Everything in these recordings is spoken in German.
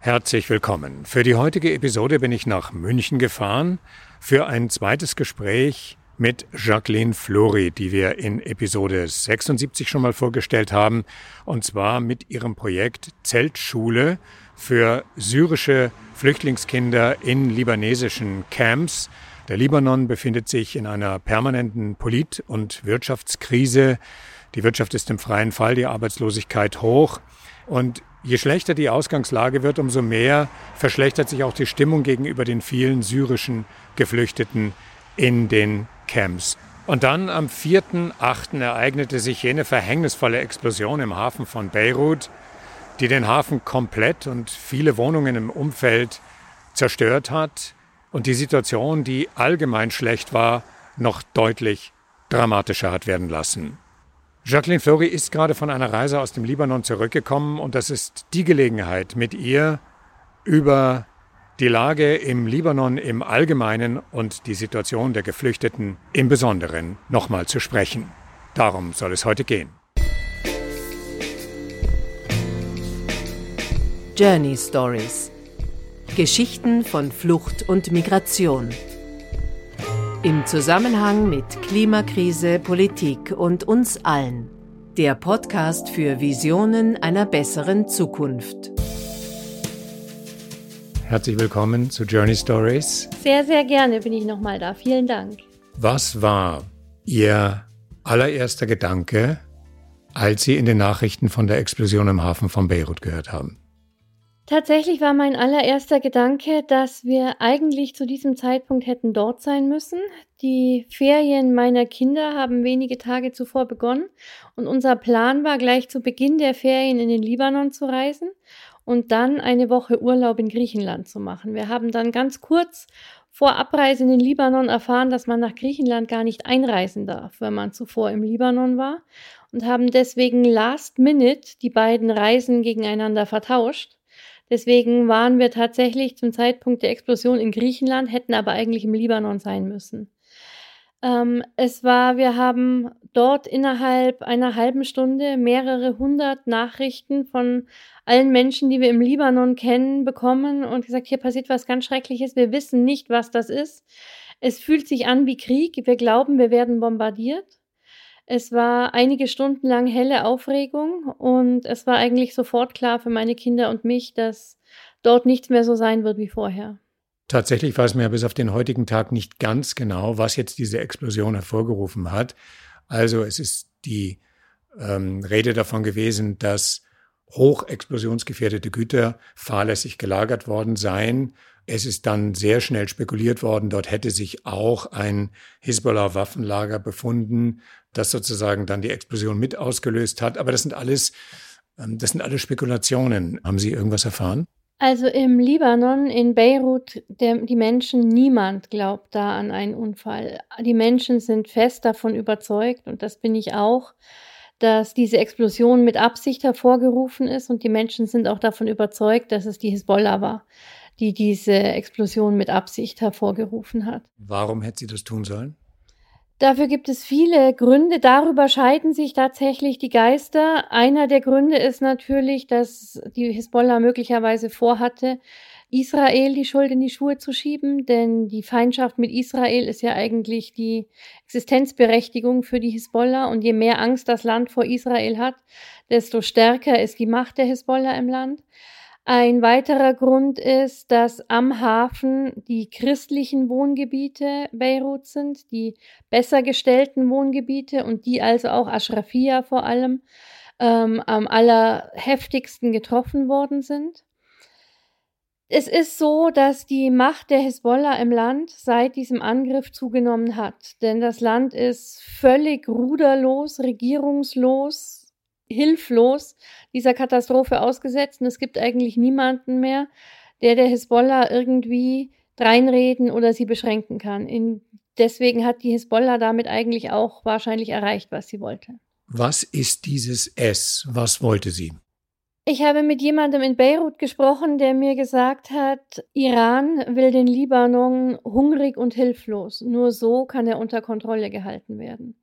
Herzlich willkommen. Für die heutige Episode bin ich nach München gefahren für ein zweites Gespräch mit Jacqueline Flori, die wir in Episode 76 schon mal vorgestellt haben, und zwar mit ihrem Projekt Zeltschule für syrische Flüchtlingskinder in libanesischen Camps. Der Libanon befindet sich in einer permanenten Polit- und Wirtschaftskrise. Die Wirtschaft ist im freien Fall, die Arbeitslosigkeit hoch. Und Je schlechter die Ausgangslage wird, umso mehr verschlechtert sich auch die Stimmung gegenüber den vielen syrischen Geflüchteten in den Camps. Und dann am 4.8. ereignete sich jene verhängnisvolle Explosion im Hafen von Beirut, die den Hafen komplett und viele Wohnungen im Umfeld zerstört hat und die Situation, die allgemein schlecht war, noch deutlich dramatischer hat werden lassen. Jacqueline Flori ist gerade von einer Reise aus dem Libanon zurückgekommen und das ist die Gelegenheit, mit ihr über die Lage im Libanon im Allgemeinen und die Situation der Geflüchteten im Besonderen nochmal zu sprechen. Darum soll es heute gehen. Journey Stories Geschichten von Flucht und Migration. Im Zusammenhang mit Klimakrise, Politik und uns allen. Der Podcast für Visionen einer besseren Zukunft. Herzlich willkommen zu Journey Stories. Sehr, sehr gerne bin ich nochmal da. Vielen Dank. Was war Ihr allererster Gedanke, als Sie in den Nachrichten von der Explosion im Hafen von Beirut gehört haben? Tatsächlich war mein allererster Gedanke, dass wir eigentlich zu diesem Zeitpunkt hätten dort sein müssen. Die Ferien meiner Kinder haben wenige Tage zuvor begonnen und unser Plan war, gleich zu Beginn der Ferien in den Libanon zu reisen und dann eine Woche Urlaub in Griechenland zu machen. Wir haben dann ganz kurz vor Abreise in den Libanon erfahren, dass man nach Griechenland gar nicht einreisen darf, wenn man zuvor im Libanon war und haben deswegen last minute die beiden Reisen gegeneinander vertauscht Deswegen waren wir tatsächlich zum Zeitpunkt der Explosion in Griechenland, hätten aber eigentlich im Libanon sein müssen. Ähm, es war, wir haben dort innerhalb einer halben Stunde mehrere hundert Nachrichten von allen Menschen, die wir im Libanon kennen, bekommen und gesagt, hier passiert was ganz Schreckliches, wir wissen nicht, was das ist. Es fühlt sich an wie Krieg, wir glauben, wir werden bombardiert. Es war einige Stunden lang helle Aufregung und es war eigentlich sofort klar für meine Kinder und mich, dass dort nichts mehr so sein wird wie vorher. Tatsächlich weiß man ja bis auf den heutigen Tag nicht ganz genau, was jetzt diese Explosion hervorgerufen hat. Also es ist die ähm, Rede davon gewesen, dass hochexplosionsgefährdete Güter fahrlässig gelagert worden seien. Es ist dann sehr schnell spekuliert worden, dort hätte sich auch ein Hisbollah-Waffenlager befunden, das sozusagen dann die Explosion mit ausgelöst hat. Aber das sind alles, ähm, das sind alles Spekulationen. Haben Sie irgendwas erfahren? Also im Libanon, in Beirut, der, die Menschen, niemand glaubt da an einen Unfall. Die Menschen sind fest davon überzeugt, und das bin ich auch, dass diese Explosion mit Absicht hervorgerufen ist und die Menschen sind auch davon überzeugt, dass es die Hisbollah war, die diese Explosion mit Absicht hervorgerufen hat. Warum hätte sie das tun sollen? Dafür gibt es viele Gründe. Darüber scheiden sich tatsächlich die Geister. Einer der Gründe ist natürlich, dass die Hisbollah möglicherweise vorhatte, Israel die Schuld in die Schuhe zu schieben, denn die Feindschaft mit Israel ist ja eigentlich die Existenzberechtigung für die Hisbollah und je mehr Angst das Land vor Israel hat, desto stärker ist die Macht der Hisbollah im Land. Ein weiterer Grund ist, dass am Hafen die christlichen Wohngebiete Beirut sind, die besser gestellten Wohngebiete und die also auch Ashrafia vor allem ähm, am allerheftigsten getroffen worden sind. Es ist so, dass die Macht der Hisbollah im Land seit diesem Angriff zugenommen hat, denn das Land ist völlig ruderlos, regierungslos, hilflos dieser Katastrophe ausgesetzt und es gibt eigentlich niemanden mehr, der der Hisbollah irgendwie dreinreden oder sie beschränken kann. In, deswegen hat die Hisbollah damit eigentlich auch wahrscheinlich erreicht, was sie wollte. Was ist dieses S? Was wollte sie? Ich habe mit jemandem in Beirut gesprochen, der mir gesagt hat, Iran will den Libanon hungrig und hilflos. Nur so kann er unter Kontrolle gehalten werden.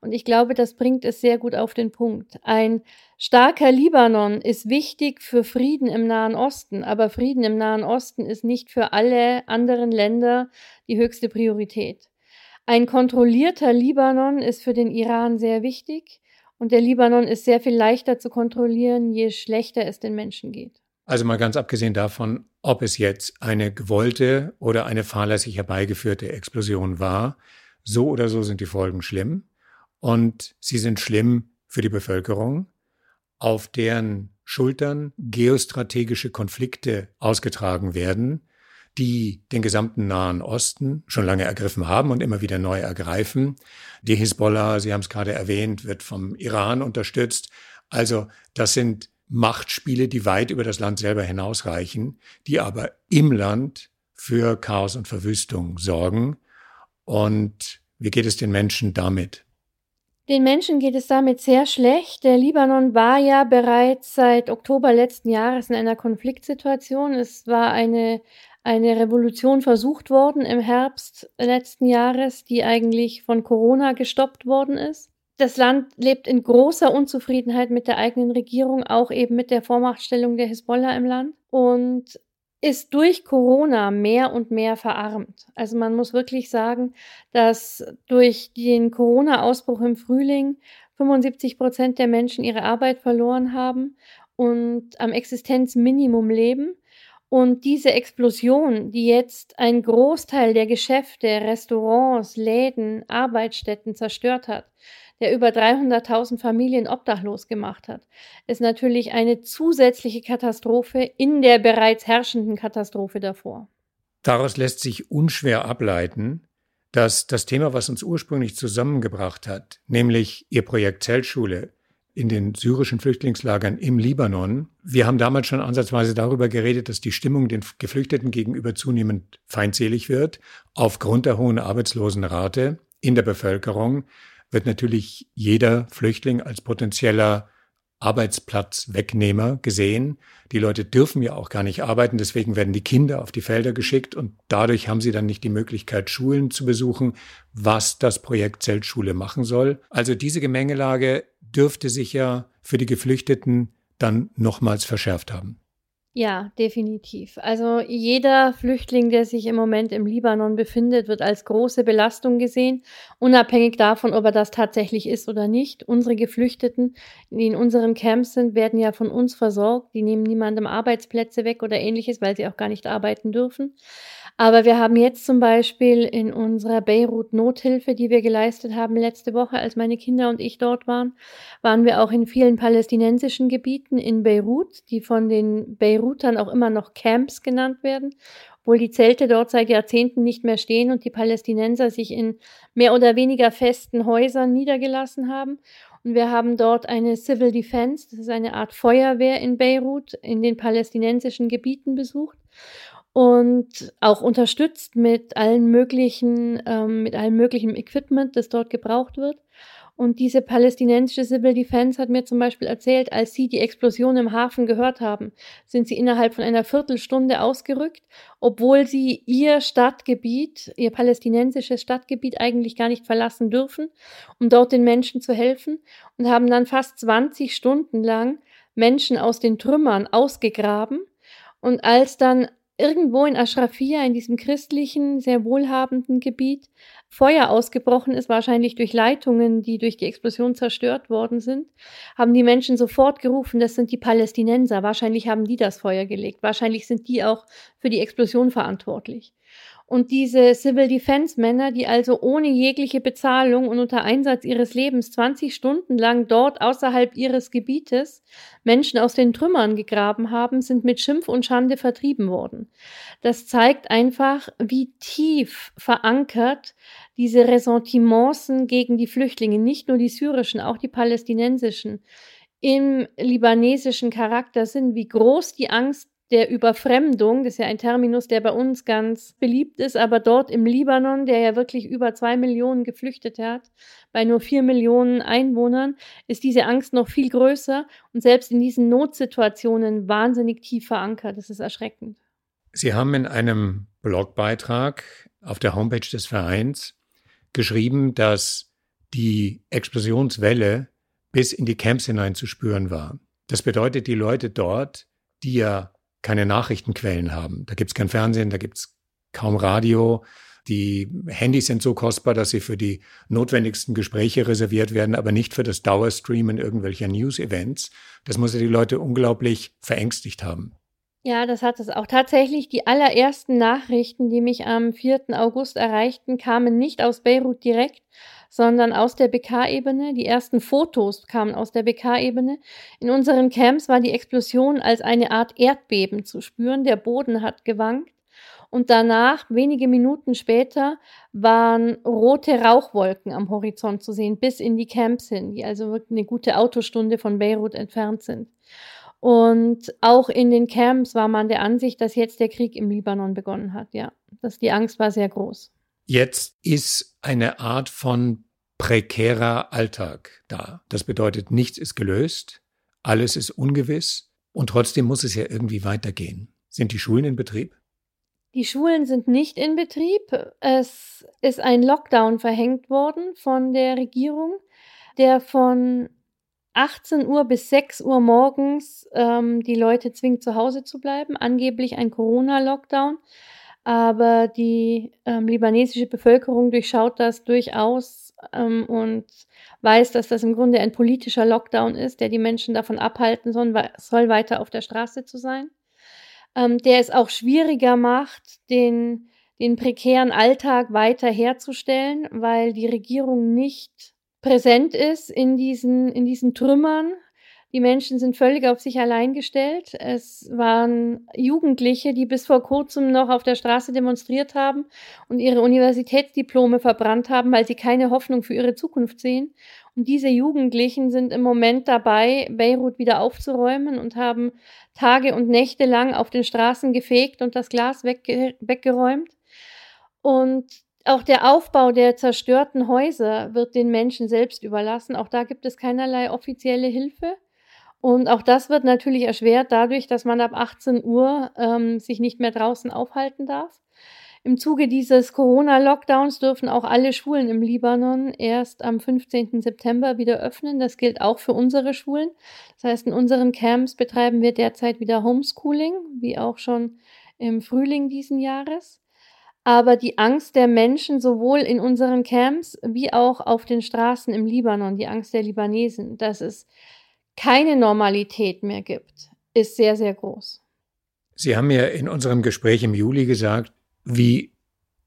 Und ich glaube, das bringt es sehr gut auf den Punkt. Ein starker Libanon ist wichtig für Frieden im Nahen Osten, aber Frieden im Nahen Osten ist nicht für alle anderen Länder die höchste Priorität. Ein kontrollierter Libanon ist für den Iran sehr wichtig und der Libanon ist sehr viel leichter zu kontrollieren, je schlechter es den Menschen geht. Also mal ganz abgesehen davon, ob es jetzt eine gewollte oder eine fahrlässig herbeigeführte Explosion war, so oder so sind die Folgen schlimm. Und sie sind schlimm für die Bevölkerung, auf deren Schultern geostrategische Konflikte ausgetragen werden, die den gesamten Nahen Osten schon lange ergriffen haben und immer wieder neu ergreifen. Die Hisbollah, Sie haben es gerade erwähnt, wird vom Iran unterstützt. Also das sind Machtspiele, die weit über das Land selber hinausreichen, die aber im Land für Chaos und Verwüstung sorgen. Und wie geht es den Menschen damit? Den Menschen geht es damit sehr schlecht. Der Libanon war ja bereits seit Oktober letzten Jahres in einer Konfliktsituation. Es war eine, eine Revolution versucht worden im Herbst letzten Jahres, die eigentlich von Corona gestoppt worden ist das Land lebt in großer Unzufriedenheit mit der eigenen Regierung, auch eben mit der Vormachtstellung der Hisbollah im Land und ist durch Corona mehr und mehr verarmt. Also man muss wirklich sagen, dass durch den Corona-Ausbruch im Frühling 75 Prozent der Menschen ihre Arbeit verloren haben und am Existenzminimum leben. Und diese Explosion, die jetzt einen Großteil der Geschäfte, Restaurants, Läden, Arbeitsstätten zerstört hat, der über 300.000 Familien obdachlos gemacht hat, ist natürlich eine zusätzliche Katastrophe in der bereits herrschenden Katastrophe davor. Daraus lässt sich unschwer ableiten, dass das Thema, was uns ursprünglich zusammengebracht hat, nämlich Ihr Projekt Zeltschule in den syrischen Flüchtlingslagern im Libanon, wir haben damals schon ansatzweise darüber geredet, dass die Stimmung den Geflüchteten gegenüber zunehmend feindselig wird, aufgrund der hohen Arbeitslosenrate in der Bevölkerung, wird natürlich jeder Flüchtling als potenzieller Arbeitsplatzwegnehmer gesehen. Die Leute dürfen ja auch gar nicht arbeiten, deswegen werden die Kinder auf die Felder geschickt und dadurch haben sie dann nicht die Möglichkeit, Schulen zu besuchen, was das Projekt Zeltschule machen soll. Also diese Gemengelage dürfte sich ja für die Geflüchteten dann nochmals verschärft haben. Ja, definitiv. Also jeder Flüchtling, der sich im Moment im Libanon befindet, wird als große Belastung gesehen, unabhängig davon, ob er das tatsächlich ist oder nicht. Unsere Geflüchteten, die in unseren Camps sind, werden ja von uns versorgt. Die nehmen niemandem Arbeitsplätze weg oder ähnliches, weil sie auch gar nicht arbeiten dürfen. Aber wir haben jetzt zum Beispiel in unserer Beirut-Nothilfe, die wir geleistet haben letzte Woche, als meine Kinder und ich dort waren, waren wir auch in vielen palästinensischen Gebieten in Beirut, die von den Beirutern auch immer noch Camps genannt werden, obwohl die Zelte dort seit Jahrzehnten nicht mehr stehen und die Palästinenser sich in mehr oder weniger festen Häusern niedergelassen haben. Und wir haben dort eine Civil Defense, das ist eine Art Feuerwehr in Beirut, in den palästinensischen Gebieten besucht und auch unterstützt mit allen möglichen, ähm, mit allem möglichen Equipment, das dort gebraucht wird. Und diese palästinensische Civil Defense hat mir zum Beispiel erzählt, als sie die Explosion im Hafen gehört haben, sind sie innerhalb von einer Viertelstunde ausgerückt, obwohl sie ihr Stadtgebiet, ihr palästinensisches Stadtgebiet eigentlich gar nicht verlassen dürfen, um dort den Menschen zu helfen und haben dann fast 20 Stunden lang Menschen aus den Trümmern ausgegraben. Und als dann irgendwo in Ashrafia, in diesem christlichen, sehr wohlhabenden Gebiet, Feuer ausgebrochen ist, wahrscheinlich durch Leitungen, die durch die Explosion zerstört worden sind, haben die Menschen sofort gerufen, das sind die Palästinenser. Wahrscheinlich haben die das Feuer gelegt. Wahrscheinlich sind die auch für die Explosion verantwortlich. Und diese Civil Defense Männer, die also ohne jegliche Bezahlung und unter Einsatz ihres Lebens 20 Stunden lang dort außerhalb ihres Gebietes Menschen aus den Trümmern gegraben haben, sind mit Schimpf und Schande vertrieben worden. Das zeigt einfach, wie tief verankert diese Ressentimentsen gegen die Flüchtlinge, nicht nur die syrischen, auch die palästinensischen, im libanesischen Charakter sind, wie groß die Angst der Überfremdung, das ist ja ein Terminus, der bei uns ganz beliebt ist, aber dort im Libanon, der ja wirklich über zwei Millionen Geflüchtete hat, bei nur vier Millionen Einwohnern, ist diese Angst noch viel größer und selbst in diesen Notsituationen wahnsinnig tief verankert. Das ist erschreckend. Sie haben in einem Blogbeitrag auf der Homepage des Vereins geschrieben, dass die Explosionswelle bis in die Camps hinein zu spüren war. Das bedeutet, die Leute dort, die ja keine Nachrichtenquellen haben, da gibt's kein Fernsehen, da gibt's kaum Radio, die Handys sind so kostbar, dass sie für die notwendigsten Gespräche reserviert werden, aber nicht für das Dauerstreamen irgendwelcher News-Events. Das muss ja die Leute unglaublich verängstigt haben. Ja, das hat es auch. Tatsächlich, die allerersten Nachrichten, die mich am 4. August erreichten, kamen nicht aus Beirut direkt, sondern aus der BK-Ebene. Die ersten Fotos kamen aus der BK-Ebene. In unseren Camps war die Explosion als eine Art Erdbeben zu spüren. Der Boden hat gewankt. Und danach, wenige Minuten später, waren rote Rauchwolken am Horizont zu sehen, bis in die Camps hin, die also wirklich eine gute Autostunde von Beirut entfernt sind. Und auch in den Camps war man der Ansicht, dass jetzt der Krieg im Libanon begonnen hat. Ja, dass die Angst war sehr groß. Jetzt ist eine Art von prekärer Alltag da. Das bedeutet, nichts ist gelöst, alles ist ungewiss und trotzdem muss es ja irgendwie weitergehen. Sind die Schulen in Betrieb? Die Schulen sind nicht in Betrieb. Es ist ein Lockdown verhängt worden von der Regierung, der von 18 Uhr bis 6 Uhr morgens ähm, die Leute zwingt, zu Hause zu bleiben. Angeblich ein Corona-Lockdown. Aber die ähm, libanesische Bevölkerung durchschaut das durchaus ähm, und weiß, dass das im Grunde ein politischer Lockdown ist, der die Menschen davon abhalten soll, soll weiter auf der Straße zu sein ähm, der es auch schwieriger macht, den, den prekären Alltag weiter herzustellen, weil die Regierung nicht präsent ist in diesen, in diesen Trümmern. Die Menschen sind völlig auf sich allein gestellt. Es waren Jugendliche, die bis vor kurzem noch auf der Straße demonstriert haben und ihre Universitätsdiplome verbrannt haben, weil sie keine Hoffnung für ihre Zukunft sehen. Und diese Jugendlichen sind im Moment dabei, Beirut wieder aufzuräumen und haben Tage und Nächte lang auf den Straßen gefegt und das Glas wegge weggeräumt. Und auch der Aufbau der zerstörten Häuser wird den Menschen selbst überlassen. Auch da gibt es keinerlei offizielle Hilfe. Und auch das wird natürlich erschwert dadurch, dass man ab 18 Uhr ähm, sich nicht mehr draußen aufhalten darf. Im Zuge dieses Corona-Lockdowns dürfen auch alle Schulen im Libanon erst am 15. September wieder öffnen. Das gilt auch für unsere Schulen. Das heißt, in unseren Camps betreiben wir derzeit wieder Homeschooling, wie auch schon im Frühling diesen Jahres. Aber die Angst der Menschen sowohl in unseren Camps wie auch auf den Straßen im Libanon, die Angst der Libanesen, dass es keine Normalität mehr gibt, ist sehr, sehr groß. Sie haben ja in unserem Gespräch im Juli gesagt, wie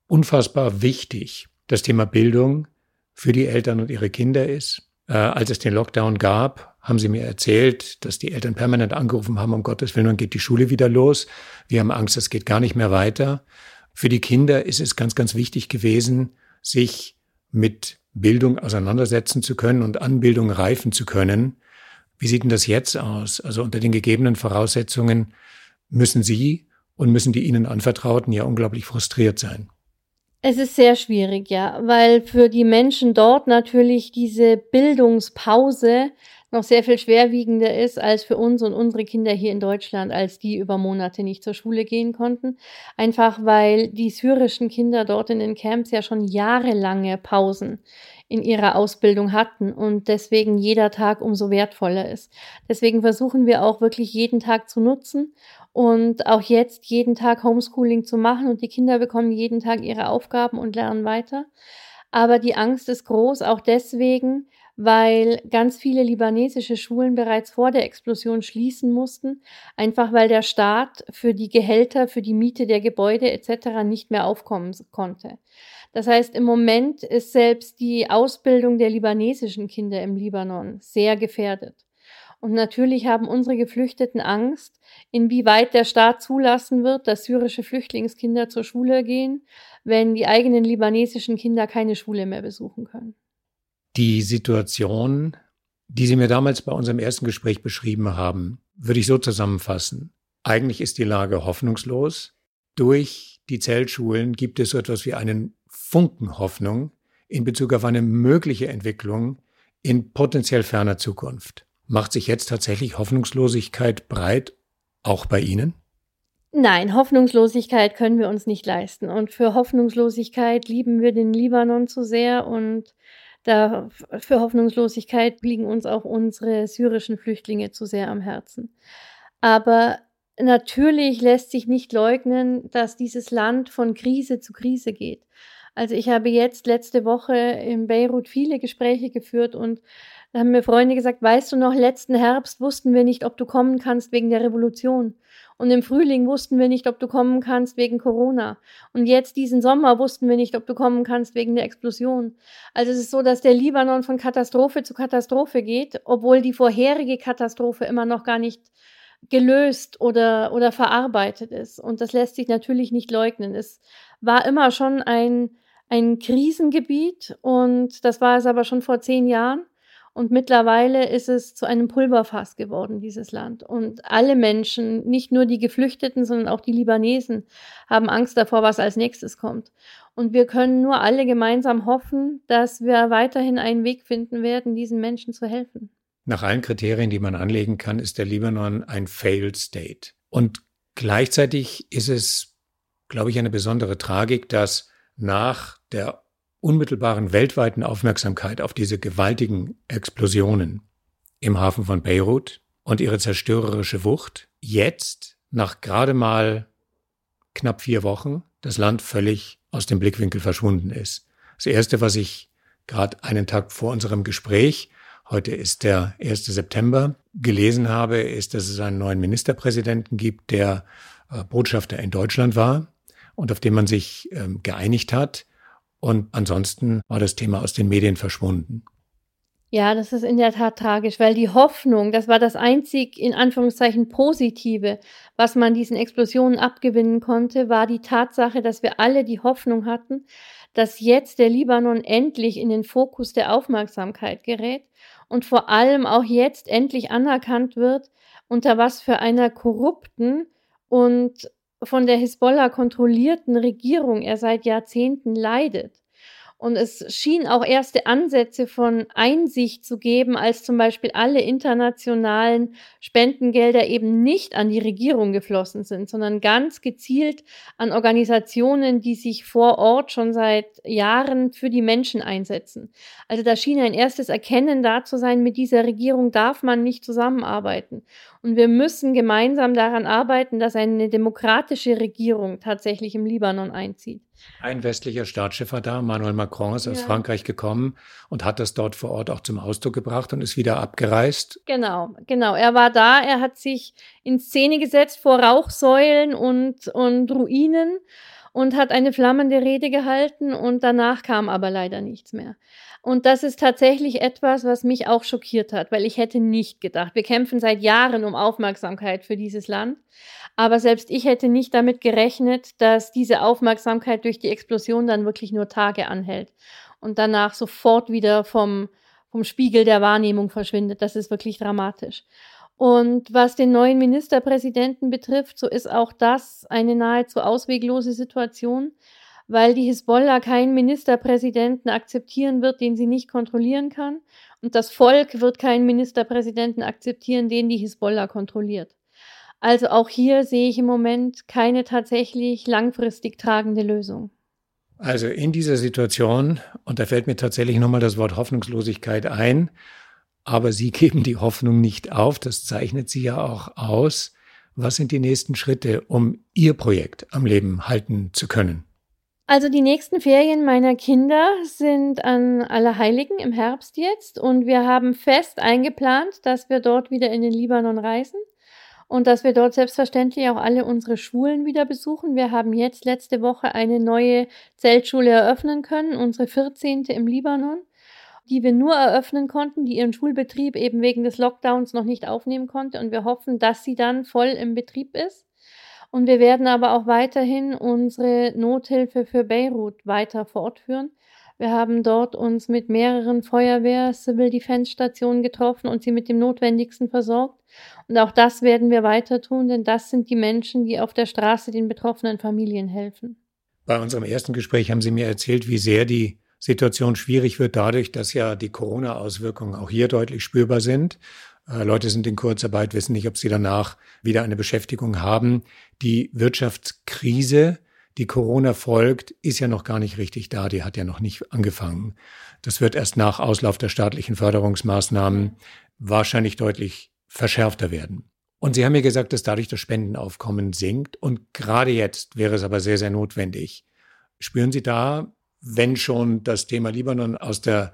unfassbar wichtig das Thema Bildung für die Eltern und ihre Kinder ist. Äh, als es den Lockdown gab, haben sie mir erzählt, dass die Eltern permanent angerufen haben, um Gottes Willen, wann geht die Schule wieder los? Wir haben Angst, es geht gar nicht mehr weiter. Für die Kinder ist es ganz, ganz wichtig gewesen, sich mit Bildung auseinandersetzen zu können und an Bildung reifen zu können. Wie sieht denn das jetzt aus? Also unter den gegebenen Voraussetzungen müssen Sie und müssen die ihnen anvertrauten ja unglaublich frustriert sein. Es ist sehr schwierig, ja, weil für die Menschen dort natürlich diese Bildungspause noch sehr viel schwerwiegender ist als für uns und unsere Kinder hier in Deutschland, als die über Monate nicht zur Schule gehen konnten. Einfach weil die syrischen Kinder dort in den Camps ja schon jahrelange Pausen in ihrer Ausbildung hatten und deswegen jeder Tag umso wertvoller ist. Deswegen versuchen wir auch wirklich jeden Tag zu nutzen und auch jetzt jeden Tag Homeschooling zu machen und die Kinder bekommen jeden Tag ihre Aufgaben und lernen weiter. Aber die Angst ist groß, auch deswegen, weil ganz viele libanesische Schulen bereits vor der Explosion schließen mussten, einfach weil der Staat für die Gehälter, für die Miete der Gebäude etc. nicht mehr aufkommen konnte. Das heißt, im Moment ist selbst die Ausbildung der libanesischen Kinder im Libanon sehr gefährdet. Und natürlich haben unsere Geflüchteten Angst, inwieweit der Staat zulassen wird, dass syrische Flüchtlingskinder zur Schule gehen, wenn die eigenen libanesischen Kinder keine Schule mehr besuchen können. Die Situation, die Sie mir damals bei unserem ersten Gespräch beschrieben haben, würde ich so zusammenfassen. Eigentlich ist die Lage hoffnungslos. Durch die Zeltschulen gibt es so etwas wie einen Funken Hoffnung in Bezug auf eine mögliche Entwicklung in potenziell ferner Zukunft. Macht sich jetzt tatsächlich Hoffnungslosigkeit breit, auch bei Ihnen? Nein, Hoffnungslosigkeit können wir uns nicht leisten. Und für Hoffnungslosigkeit lieben wir den Libanon zu sehr und Da für Hoffnungslosigkeit liegen uns auch unsere syrischen Flüchtlinge zu sehr am Herzen. Aber natürlich lässt sich nicht leugnen, dass dieses Land von Krise zu Krise geht. Also ich habe jetzt letzte Woche in Beirut viele Gespräche geführt und da haben mir Freunde gesagt, weißt du noch, letzten Herbst wussten wir nicht, ob du kommen kannst wegen der Revolution. Und im Frühling wussten wir nicht, ob du kommen kannst wegen Corona. Und jetzt diesen Sommer wussten wir nicht, ob du kommen kannst wegen der Explosion. Also es ist so, dass der Libanon von Katastrophe zu Katastrophe geht, obwohl die vorherige Katastrophe immer noch gar nicht gelöst oder, oder verarbeitet ist. Und das lässt sich natürlich nicht leugnen. Es war immer schon ein, ein Krisengebiet und das war es aber schon vor zehn Jahren. Und mittlerweile ist es zu einem Pulverfass geworden, dieses Land. Und alle Menschen, nicht nur die Geflüchteten, sondern auch die Libanesen, haben Angst davor, was als nächstes kommt. Und wir können nur alle gemeinsam hoffen, dass wir weiterhin einen Weg finden werden, diesen Menschen zu helfen. Nach allen Kriterien, die man anlegen kann, ist der Libanon ein Failed State. Und gleichzeitig ist es, glaube ich, eine besondere Tragik, dass nach der unmittelbaren weltweiten Aufmerksamkeit auf diese gewaltigen Explosionen im Hafen von Beirut und ihre zerstörerische Wucht jetzt nach gerade mal knapp vier Wochen das Land völlig aus dem Blickwinkel verschwunden ist. Das Erste, was ich gerade einen Tag vor unserem Gespräch, heute ist der 1. September, gelesen habe, ist, dass es einen neuen Ministerpräsidenten gibt, der äh, Botschafter in Deutschland war und auf den man sich ähm, geeinigt hat, und ansonsten war das Thema aus den Medien verschwunden. Ja, das ist in der Tat tragisch, weil die Hoffnung, das war das einzig in Anführungszeichen positive, was man diesen Explosionen abgewinnen konnte, war die Tatsache, dass wir alle die Hoffnung hatten, dass jetzt der Libanon endlich in den Fokus der Aufmerksamkeit gerät und vor allem auch jetzt endlich anerkannt wird, unter was für einer korrupten und von der Hisbollah kontrollierten Regierung er seit Jahrzehnten leidet. Und es schien auch erste Ansätze von Einsicht zu geben, als zum Beispiel alle internationalen Spendengelder eben nicht an die Regierung geflossen sind, sondern ganz gezielt an Organisationen, die sich vor Ort schon seit Jahren für die Menschen einsetzen. Also da schien ein erstes Erkennen da zu sein, mit dieser Regierung darf man nicht zusammenarbeiten. Und wir müssen gemeinsam daran arbeiten, dass eine demokratische Regierung tatsächlich im Libanon einzieht. Ein westlicher Staatschef war da, Manuel Macron ist ja. aus Frankreich gekommen und hat das dort vor Ort auch zum Ausdruck gebracht und ist wieder abgereist. Genau, genau. Er war da, er hat sich in Szene gesetzt vor Rauchsäulen und, und Ruinen und hat eine flammende Rede gehalten und danach kam aber leider nichts mehr. Und das ist tatsächlich etwas, was mich auch schockiert hat, weil ich hätte nicht gedacht. Wir kämpfen seit Jahren um Aufmerksamkeit für dieses Land. Aber selbst ich hätte nicht damit gerechnet, dass diese Aufmerksamkeit durch die Explosion dann wirklich nur Tage anhält und danach sofort wieder vom, vom Spiegel der Wahrnehmung verschwindet. Das ist wirklich dramatisch. Und was den neuen Ministerpräsidenten betrifft, so ist auch das eine nahezu ausweglose Situation weil die Hisbollah keinen Ministerpräsidenten akzeptieren wird, den sie nicht kontrollieren kann. Und das Volk wird keinen Ministerpräsidenten akzeptieren, den die Hisbollah kontrolliert. Also auch hier sehe ich im Moment keine tatsächlich langfristig tragende Lösung. Also in dieser Situation, und da fällt mir tatsächlich nochmal das Wort Hoffnungslosigkeit ein, aber Sie geben die Hoffnung nicht auf, das zeichnet Sie ja auch aus. Was sind die nächsten Schritte, um Ihr Projekt am Leben halten zu können? Also die nächsten Ferien meiner Kinder sind an Allerheiligen im Herbst jetzt und wir haben fest eingeplant, dass wir dort wieder in den Libanon reisen und dass wir dort selbstverständlich auch alle unsere Schulen wieder besuchen. Wir haben jetzt letzte Woche eine neue Zeltschule eröffnen können, unsere 14. im Libanon, die wir nur eröffnen konnten, die ihren Schulbetrieb eben wegen des Lockdowns noch nicht aufnehmen konnte und wir hoffen, dass sie dann voll im Betrieb ist. Und wir werden aber auch weiterhin unsere Nothilfe für Beirut weiter fortführen. Wir haben dort uns mit mehreren Feuerwehr, Civil Defense Stationen getroffen und sie mit dem Notwendigsten versorgt. Und auch das werden wir weiter tun, denn das sind die Menschen, die auf der Straße den betroffenen Familien helfen. Bei unserem ersten Gespräch haben Sie mir erzählt, wie sehr die Situation schwierig wird dadurch, dass ja die Corona-Auswirkungen auch hier deutlich spürbar sind Leute sind in Kurzarbeit, wissen nicht, ob sie danach wieder eine Beschäftigung haben. Die Wirtschaftskrise, die Corona folgt, ist ja noch gar nicht richtig da, die hat ja noch nicht angefangen. Das wird erst nach Auslauf der staatlichen Förderungsmaßnahmen wahrscheinlich deutlich verschärfter werden. Und Sie haben mir gesagt, dass dadurch das Spendenaufkommen sinkt. Und gerade jetzt wäre es aber sehr, sehr notwendig. Spüren Sie da, wenn schon das Thema Libanon aus der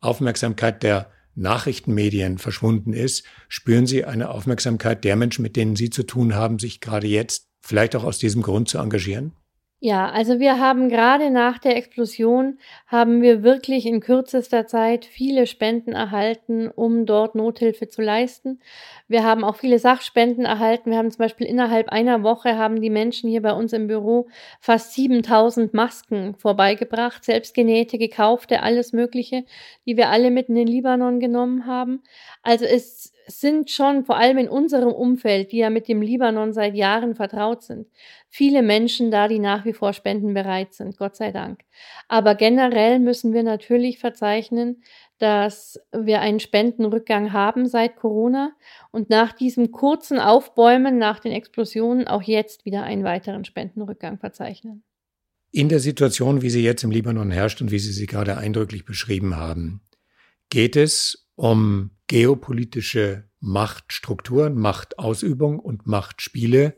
Aufmerksamkeit der Nachrichtenmedien verschwunden ist, spüren Sie eine Aufmerksamkeit der Menschen, mit denen Sie zu tun haben, sich gerade jetzt vielleicht auch aus diesem Grund zu engagieren? Ja, also wir haben gerade nach der Explosion haben wir wirklich in kürzester Zeit viele Spenden erhalten, um dort Nothilfe zu leisten. Wir haben auch viele Sachspenden erhalten. Wir haben zum Beispiel innerhalb einer Woche haben die Menschen hier bei uns im Büro fast 7000 Masken vorbeigebracht, selbstgenähte, gekaufte, alles Mögliche, die wir alle mit in den Libanon genommen haben. Also es sind schon vor allem in unserem Umfeld, die ja mit dem Libanon seit Jahren vertraut sind, viele Menschen da, die nach wie vor spendenbereit sind, Gott sei Dank. Aber generell müssen wir natürlich verzeichnen, dass wir einen Spendenrückgang haben seit Corona und nach diesem kurzen Aufbäumen, nach den Explosionen auch jetzt wieder einen weiteren Spendenrückgang verzeichnen. In der Situation, wie sie jetzt im Libanon herrscht und wie Sie sie gerade eindrücklich beschrieben haben, geht es um geopolitische Machtstrukturen, Machtausübung und Machtspiele,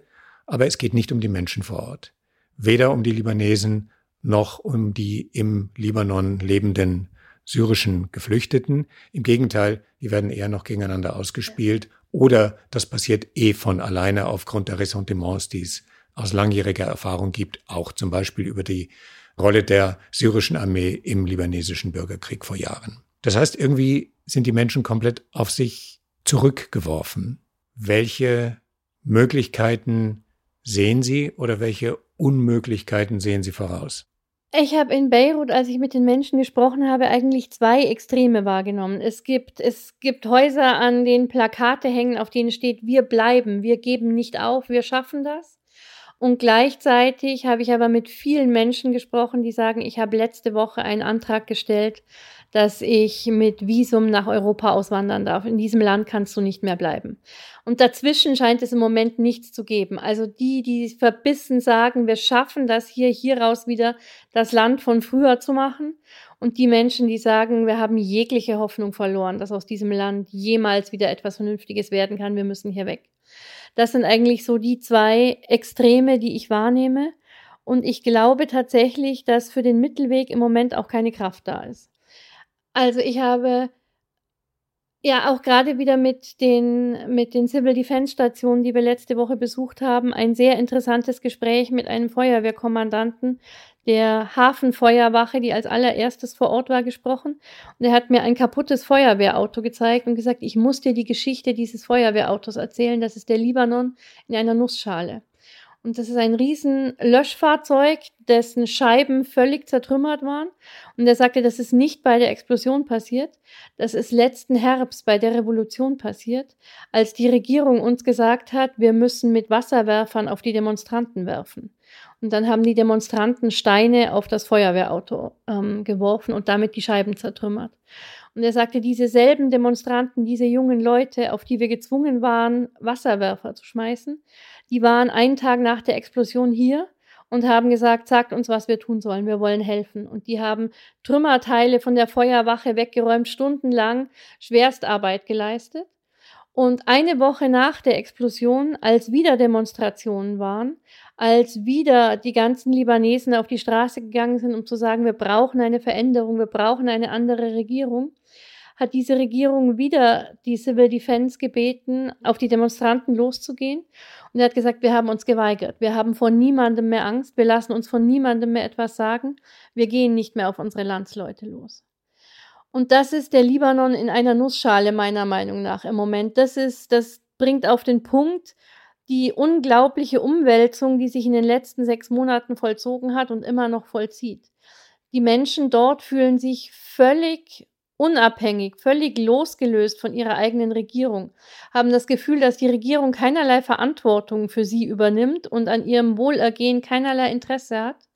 aber es geht nicht um die Menschen vor Ort. Weder um die Libanesen noch um die im Libanon lebenden syrischen Geflüchteten. Im Gegenteil, die werden eher noch gegeneinander ausgespielt oder das passiert eh von alleine aufgrund der Ressentiments, die es aus langjähriger Erfahrung gibt, auch zum Beispiel über die Rolle der syrischen Armee im libanesischen Bürgerkrieg vor Jahren. Das heißt, irgendwie sind die Menschen komplett auf sich zurückgeworfen. Welche Möglichkeiten sehen Sie oder welche Unmöglichkeiten sehen Sie voraus? Ich habe in Beirut, als ich mit den Menschen gesprochen habe, eigentlich zwei Extreme wahrgenommen. Es gibt, es gibt Häuser, an denen Plakate hängen, auf denen steht, wir bleiben, wir geben nicht auf, wir schaffen das. Und gleichzeitig habe ich aber mit vielen Menschen gesprochen, die sagen, ich habe letzte Woche einen Antrag gestellt, dass ich mit Visum nach Europa auswandern darf. In diesem Land kannst du nicht mehr bleiben. Und dazwischen scheint es im Moment nichts zu geben. Also die, die verbissen sagen, wir schaffen das hier, hieraus wieder das Land von früher zu machen. Und die Menschen, die sagen, wir haben jegliche Hoffnung verloren, dass aus diesem Land jemals wieder etwas Vernünftiges werden kann, wir müssen hier weg. Das sind eigentlich so die zwei Extreme, die ich wahrnehme. Und ich glaube tatsächlich, dass für den Mittelweg im Moment auch keine Kraft da ist. Also ich habe ja auch gerade wieder mit den, mit den Civil Defense Stationen, die wir letzte Woche besucht haben, ein sehr interessantes Gespräch mit einem Feuerwehrkommandanten der Hafenfeuerwache, die als allererstes vor Ort war, gesprochen. Und er hat mir ein kaputtes Feuerwehrauto gezeigt und gesagt, ich muss dir die Geschichte dieses Feuerwehrautos erzählen. Das ist der Libanon in einer Nussschale. Und das ist ein riesen Löschfahrzeug, dessen Scheiben völlig zertrümmert waren. Und er sagte, das ist nicht bei der Explosion passiert. Das ist letzten Herbst bei der Revolution passiert, als die Regierung uns gesagt hat, wir müssen mit Wasserwerfern auf die Demonstranten werfen. Und dann haben die Demonstranten Steine auf das Feuerwehrauto ähm, geworfen und damit die Scheiben zertrümmert. Und er sagte, diese selben Demonstranten, diese jungen Leute, auf die wir gezwungen waren, Wasserwerfer zu schmeißen, die waren einen Tag nach der Explosion hier und haben gesagt, sagt uns, was wir tun sollen, wir wollen helfen. Und die haben Trümmerteile von der Feuerwache weggeräumt, stundenlang Schwerstarbeit geleistet. Und eine Woche nach der Explosion, als wieder Demonstrationen waren, als wieder die ganzen Libanesen auf die Straße gegangen sind, um zu sagen, wir brauchen eine Veränderung, wir brauchen eine andere Regierung, hat diese Regierung wieder die Civil Defense gebeten, auf die Demonstranten loszugehen. Und er hat gesagt, wir haben uns geweigert. Wir haben vor niemandem mehr Angst. Wir lassen uns von niemandem mehr etwas sagen. Wir gehen nicht mehr auf unsere Landsleute los. Und das ist der Libanon in einer Nussschale meiner Meinung nach im Moment. Das ist, das bringt auf den Punkt die unglaubliche Umwälzung, die sich in den letzten sechs Monaten vollzogen hat und immer noch vollzieht. Die Menschen dort fühlen sich völlig unabhängig, völlig losgelöst von ihrer eigenen Regierung, haben das Gefühl, dass die Regierung keinerlei Verantwortung für sie übernimmt und an ihrem Wohlergehen keinerlei Interesse hat.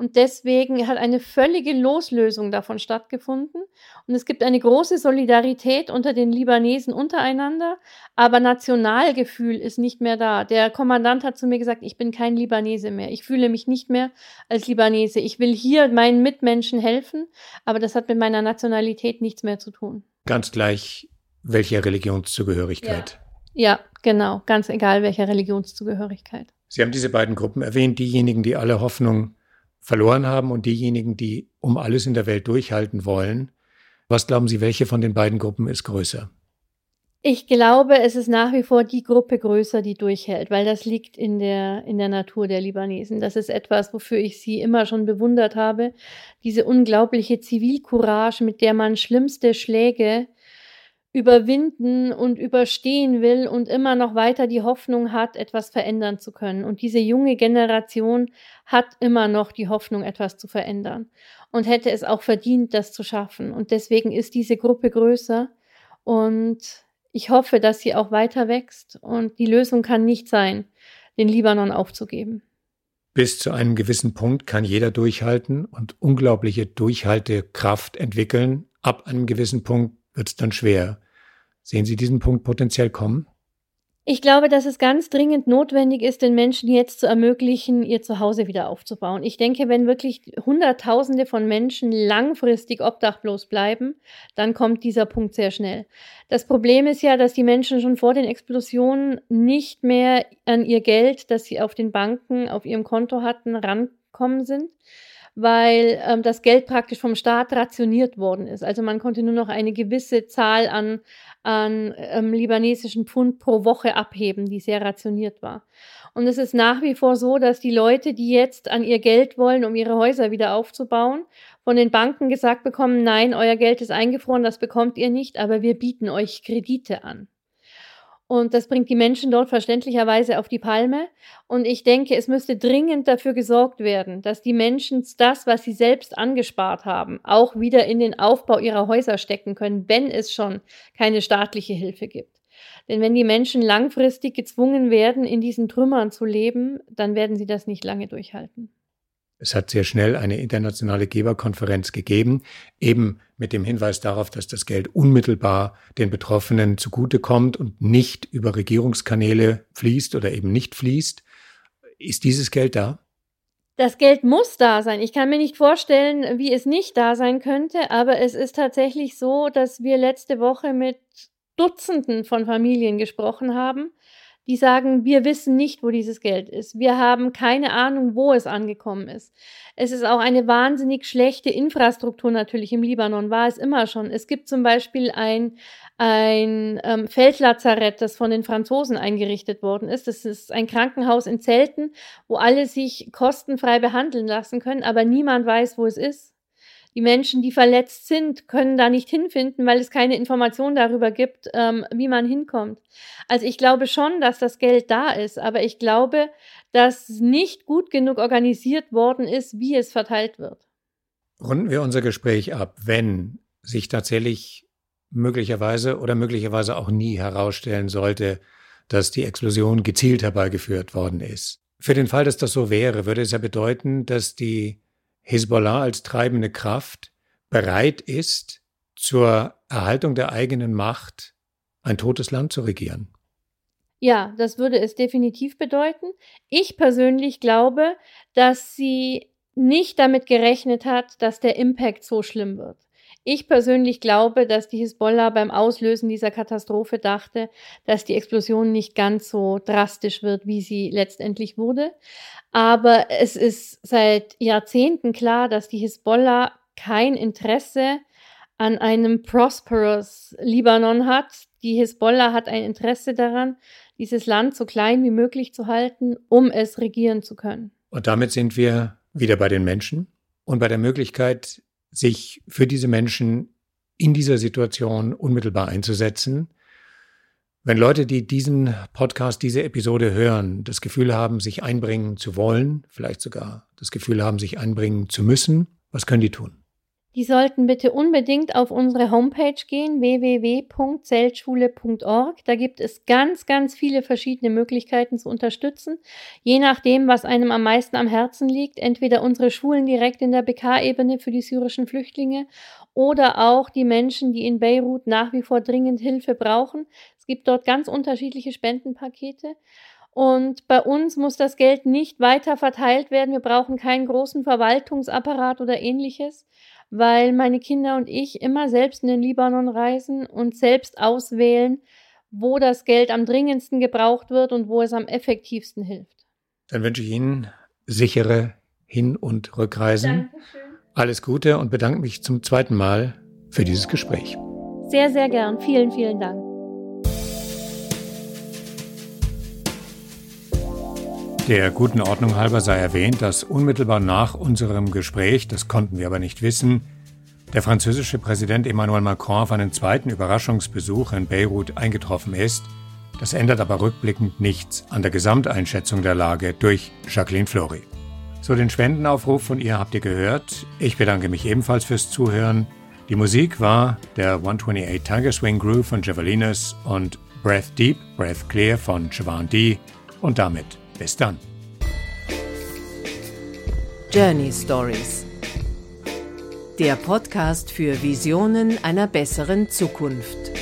Und deswegen hat eine völlige Loslösung davon stattgefunden. Und es gibt eine große Solidarität unter den Libanesen untereinander, aber Nationalgefühl ist nicht mehr da. Der Kommandant hat zu mir gesagt, ich bin kein Libanese mehr. Ich fühle mich nicht mehr als Libanese. Ich will hier meinen Mitmenschen helfen, aber das hat mit meiner Nationalität nichts mehr zu tun. Ganz gleich, welche Religionszugehörigkeit. Ja. ja, genau, ganz egal, welcher Religionszugehörigkeit. Sie haben diese beiden Gruppen erwähnt, diejenigen, die alle Hoffnung verloren haben und diejenigen, die um alles in der Welt durchhalten wollen. Was glauben Sie, welche von den beiden Gruppen ist größer? Ich glaube, es ist nach wie vor die Gruppe größer, die durchhält, weil das liegt in der, in der Natur der Libanesen. Das ist etwas, wofür ich sie immer schon bewundert habe. Diese unglaubliche Zivilcourage, mit der man schlimmste Schläge überwinden und überstehen will und immer noch weiter die Hoffnung hat, etwas verändern zu können. Und diese junge Generation hat immer noch die Hoffnung, etwas zu verändern und hätte es auch verdient, das zu schaffen. Und deswegen ist diese Gruppe größer und ich hoffe, dass sie auch weiter wächst. Und die Lösung kann nicht sein, den Libanon aufzugeben. Bis zu einem gewissen Punkt kann jeder durchhalten und unglaubliche Durchhaltekraft entwickeln. Ab einem gewissen Punkt wird es dann schwer. Sehen Sie diesen Punkt potenziell kommen? Ich glaube, dass es ganz dringend notwendig ist, den Menschen jetzt zu ermöglichen, ihr Zuhause wieder aufzubauen. Ich denke, wenn wirklich Hunderttausende von Menschen langfristig obdachlos bleiben, dann kommt dieser Punkt sehr schnell. Das Problem ist ja, dass die Menschen schon vor den Explosionen nicht mehr an ihr Geld, das sie auf den Banken, auf ihrem Konto hatten, rankommen sind weil ähm, das Geld praktisch vom Staat rationiert worden ist. Also man konnte nur noch eine gewisse Zahl an, an ähm, libanesischen Pfund pro Woche abheben, die sehr rationiert war. Und es ist nach wie vor so, dass die Leute, die jetzt an ihr Geld wollen, um ihre Häuser wieder aufzubauen, von den Banken gesagt bekommen, nein, euer Geld ist eingefroren, das bekommt ihr nicht, aber wir bieten euch Kredite an. Und das bringt die Menschen dort verständlicherweise auf die Palme. Und ich denke, es müsste dringend dafür gesorgt werden, dass die Menschen das, was sie selbst angespart haben, auch wieder in den Aufbau ihrer Häuser stecken können, wenn es schon keine staatliche Hilfe gibt. Denn wenn die Menschen langfristig gezwungen werden, in diesen Trümmern zu leben, dann werden sie das nicht lange durchhalten. Es hat sehr schnell eine internationale Geberkonferenz gegeben, eben mit dem Hinweis darauf, dass das Geld unmittelbar den Betroffenen zugutekommt und nicht über Regierungskanäle fließt oder eben nicht fließt. Ist dieses Geld da? Das Geld muss da sein. Ich kann mir nicht vorstellen, wie es nicht da sein könnte, aber es ist tatsächlich so, dass wir letzte Woche mit Dutzenden von Familien gesprochen haben, die sagen, wir wissen nicht, wo dieses Geld ist. Wir haben keine Ahnung, wo es angekommen ist. Es ist auch eine wahnsinnig schlechte Infrastruktur natürlich im Libanon, war es immer schon. Es gibt zum Beispiel ein, ein ähm, Feldlazarett, das von den Franzosen eingerichtet worden ist. Das ist ein Krankenhaus in Zelten, wo alle sich kostenfrei behandeln lassen können, aber niemand weiß, wo es ist. Die Menschen, die verletzt sind, können da nicht hinfinden, weil es keine Information darüber gibt, ähm, wie man hinkommt. Also ich glaube schon, dass das Geld da ist, aber ich glaube, dass nicht gut genug organisiert worden ist, wie es verteilt wird. Runden wir unser Gespräch ab, wenn sich tatsächlich möglicherweise oder möglicherweise auch nie herausstellen sollte, dass die Explosion gezielt herbeigeführt worden ist. Für den Fall, dass das so wäre, würde es ja bedeuten, dass die Hisbollah als treibende Kraft bereit ist, zur Erhaltung der eigenen Macht ein totes Land zu regieren. Ja, das würde es definitiv bedeuten. Ich persönlich glaube, dass sie nicht damit gerechnet hat, dass der Impact so schlimm wird. Ich persönlich glaube, dass die Hisbollah beim Auslösen dieser Katastrophe dachte, dass die Explosion nicht ganz so drastisch wird, wie sie letztendlich wurde. Aber es ist seit Jahrzehnten klar, dass die Hisbollah kein Interesse an einem prosperous Libanon hat. Die Hisbollah hat ein Interesse daran, dieses Land so klein wie möglich zu halten, um es regieren zu können. Und damit sind wir wieder bei den Menschen und bei der Möglichkeit, sich für diese Menschen in dieser Situation unmittelbar einzusetzen. Wenn Leute, die diesen Podcast, diese Episode hören, das Gefühl haben, sich einbringen zu wollen, vielleicht sogar das Gefühl haben, sich einbringen zu müssen, was können die tun? Die sollten bitte unbedingt auf unsere Homepage gehen, www.zeltschule.org. Da gibt es ganz, ganz viele verschiedene Möglichkeiten zu unterstützen, je nachdem, was einem am meisten am Herzen liegt. Entweder unsere Schulen direkt in der BK-Ebene für die syrischen Flüchtlinge oder auch die Menschen, die in Beirut nach wie vor dringend Hilfe brauchen. Es gibt dort ganz unterschiedliche Spendenpakete. Und bei uns muss das Geld nicht weiter verteilt werden. Wir brauchen keinen großen Verwaltungsapparat oder ähnliches weil meine Kinder und ich immer selbst in den Libanon reisen und selbst auswählen, wo das Geld am dringendsten gebraucht wird und wo es am effektivsten hilft. Dann wünsche ich Ihnen sichere Hin- und Rückreisen. Dankeschön. Alles Gute und bedanke mich zum zweiten Mal für dieses Gespräch. Sehr, sehr gern. Vielen, vielen Dank. Der guten Ordnung halber sei erwähnt, dass unmittelbar nach unserem Gespräch, das konnten wir aber nicht wissen, der französische Präsident Emmanuel Macron auf einen zweiten Überraschungsbesuch in Beirut eingetroffen ist. Das ändert aber rückblickend nichts an der Gesamteinschätzung der Lage durch Jacqueline Flory. So, den Spendenaufruf von ihr habt ihr gehört. Ich bedanke mich ebenfalls fürs Zuhören. Die Musik war der 128 Tiger Swing Groove von Javelinas und Breath Deep, Breath Clear von Javan D. Und damit bis dann. Journey Stories. Der Podcast für Visionen einer besseren Zukunft.